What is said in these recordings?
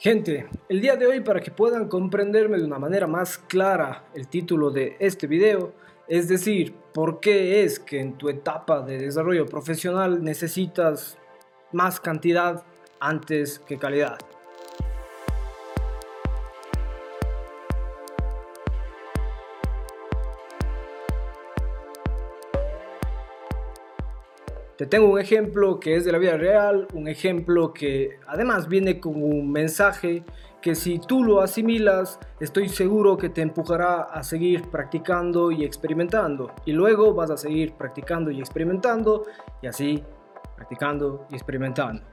Gente, el día de hoy para que puedan comprenderme de una manera más clara el título de este video, es decir, por qué es que en tu etapa de desarrollo profesional necesitas más cantidad antes que calidad. Te tengo un ejemplo que es de la vida real, un ejemplo que además viene con un mensaje que si tú lo asimilas, estoy seguro que te empujará a seguir practicando y experimentando. Y luego vas a seguir practicando y experimentando y así practicando y experimentando.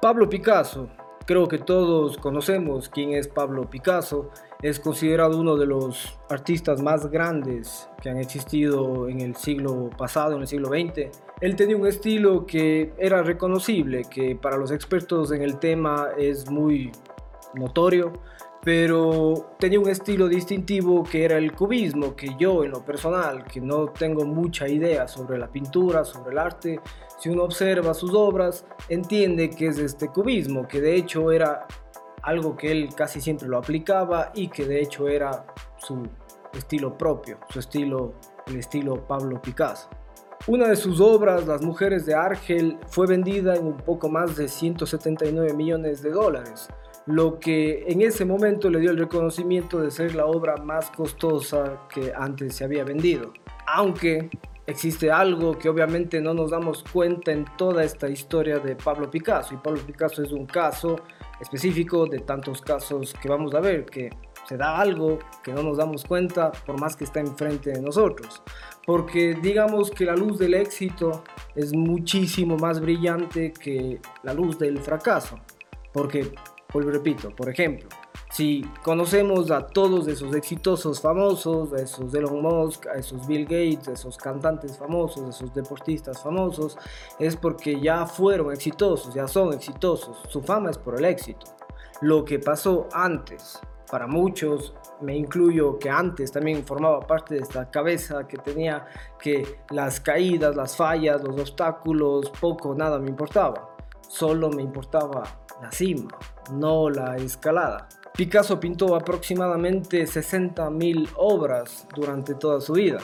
Pablo Picasso, creo que todos conocemos quién es Pablo Picasso, es considerado uno de los artistas más grandes que han existido en el siglo pasado, en el siglo XX. Él tenía un estilo que era reconocible, que para los expertos en el tema es muy notorio, pero tenía un estilo distintivo que era el cubismo, que yo en lo personal, que no tengo mucha idea sobre la pintura, sobre el arte, si uno observa sus obras, entiende que es este cubismo, que de hecho era algo que él casi siempre lo aplicaba y que de hecho era su estilo propio, su estilo, el estilo Pablo Picasso. Una de sus obras, Las Mujeres de Argel, fue vendida en un poco más de 179 millones de dólares, lo que en ese momento le dio el reconocimiento de ser la obra más costosa que antes se había vendido. Aunque existe algo que obviamente no nos damos cuenta en toda esta historia de Pablo Picasso, y Pablo Picasso es un caso específico de tantos casos que vamos a ver, que se da algo que no nos damos cuenta por más que está enfrente de nosotros. Porque digamos que la luz del éxito es muchísimo más brillante que la luz del fracaso. Porque, vuelvo repito, por ejemplo, si conocemos a todos esos exitosos famosos, a esos Elon Musk, a esos Bill Gates, a esos cantantes famosos, a esos deportistas famosos, es porque ya fueron exitosos, ya son exitosos. Su fama es por el éxito. Lo que pasó antes, para muchos, me incluyo que antes también formaba parte de esta cabeza que tenía que las caídas, las fallas, los obstáculos, poco, nada me importaba. Solo me importaba la cima, no la escalada. Picasso pintó aproximadamente 60.000 obras durante toda su vida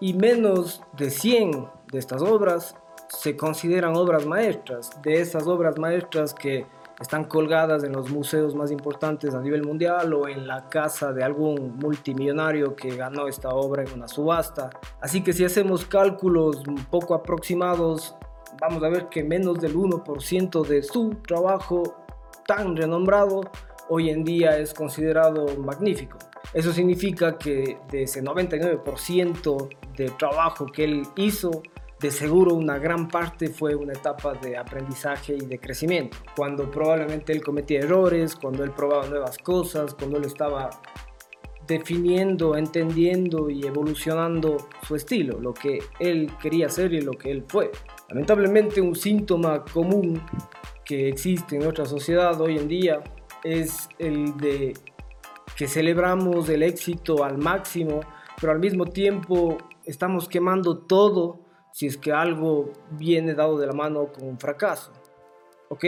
y menos de 100 de estas obras se consideran obras maestras, de esas obras maestras que están colgadas en los museos más importantes a nivel mundial o en la casa de algún multimillonario que ganó esta obra en una subasta. Así que si hacemos cálculos poco aproximados, vamos a ver que menos del 1% de su trabajo tan renombrado hoy en día es considerado magnífico. Eso significa que de ese 99% de trabajo que él hizo, de seguro una gran parte fue una etapa de aprendizaje y de crecimiento, cuando probablemente él cometía errores, cuando él probaba nuevas cosas, cuando él estaba definiendo, entendiendo y evolucionando su estilo, lo que él quería ser y lo que él fue. Lamentablemente un síntoma común que existe en nuestra sociedad hoy en día es el de que celebramos el éxito al máximo, pero al mismo tiempo estamos quemando todo si es que algo viene dado de la mano con un fracaso. ¿Ok?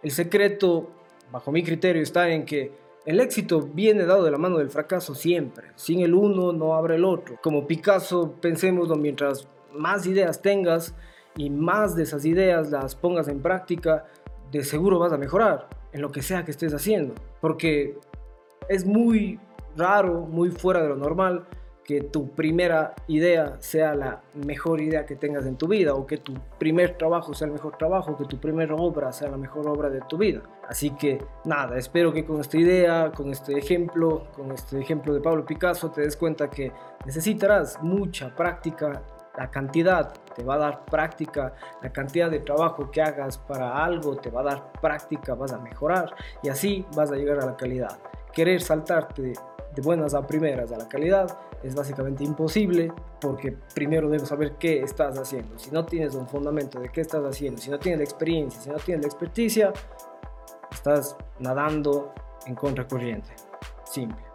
El secreto, bajo mi criterio, está en que el éxito viene dado de la mano del fracaso siempre. Sin el uno no abre el otro. Como Picasso, pensémoslo mientras más ideas tengas y más de esas ideas las pongas en práctica, de seguro vas a mejorar en lo que sea que estés haciendo. Porque es muy raro, muy fuera de lo normal que tu primera idea sea la mejor idea que tengas en tu vida o que tu primer trabajo sea el mejor trabajo, que tu primera obra sea la mejor obra de tu vida. Así que nada, espero que con esta idea, con este ejemplo, con este ejemplo de Pablo Picasso te des cuenta que necesitarás mucha práctica la cantidad te va a dar práctica, la cantidad de trabajo que hagas para algo te va a dar práctica, vas a mejorar y así vas a llegar a la calidad. Querer saltarte de buenas a primeras a la calidad es básicamente imposible porque primero debes saber qué estás haciendo. Si no tienes un fundamento de qué estás haciendo, si no tienes la experiencia, si no tienes la experticia, estás nadando en contracorriente. Simple.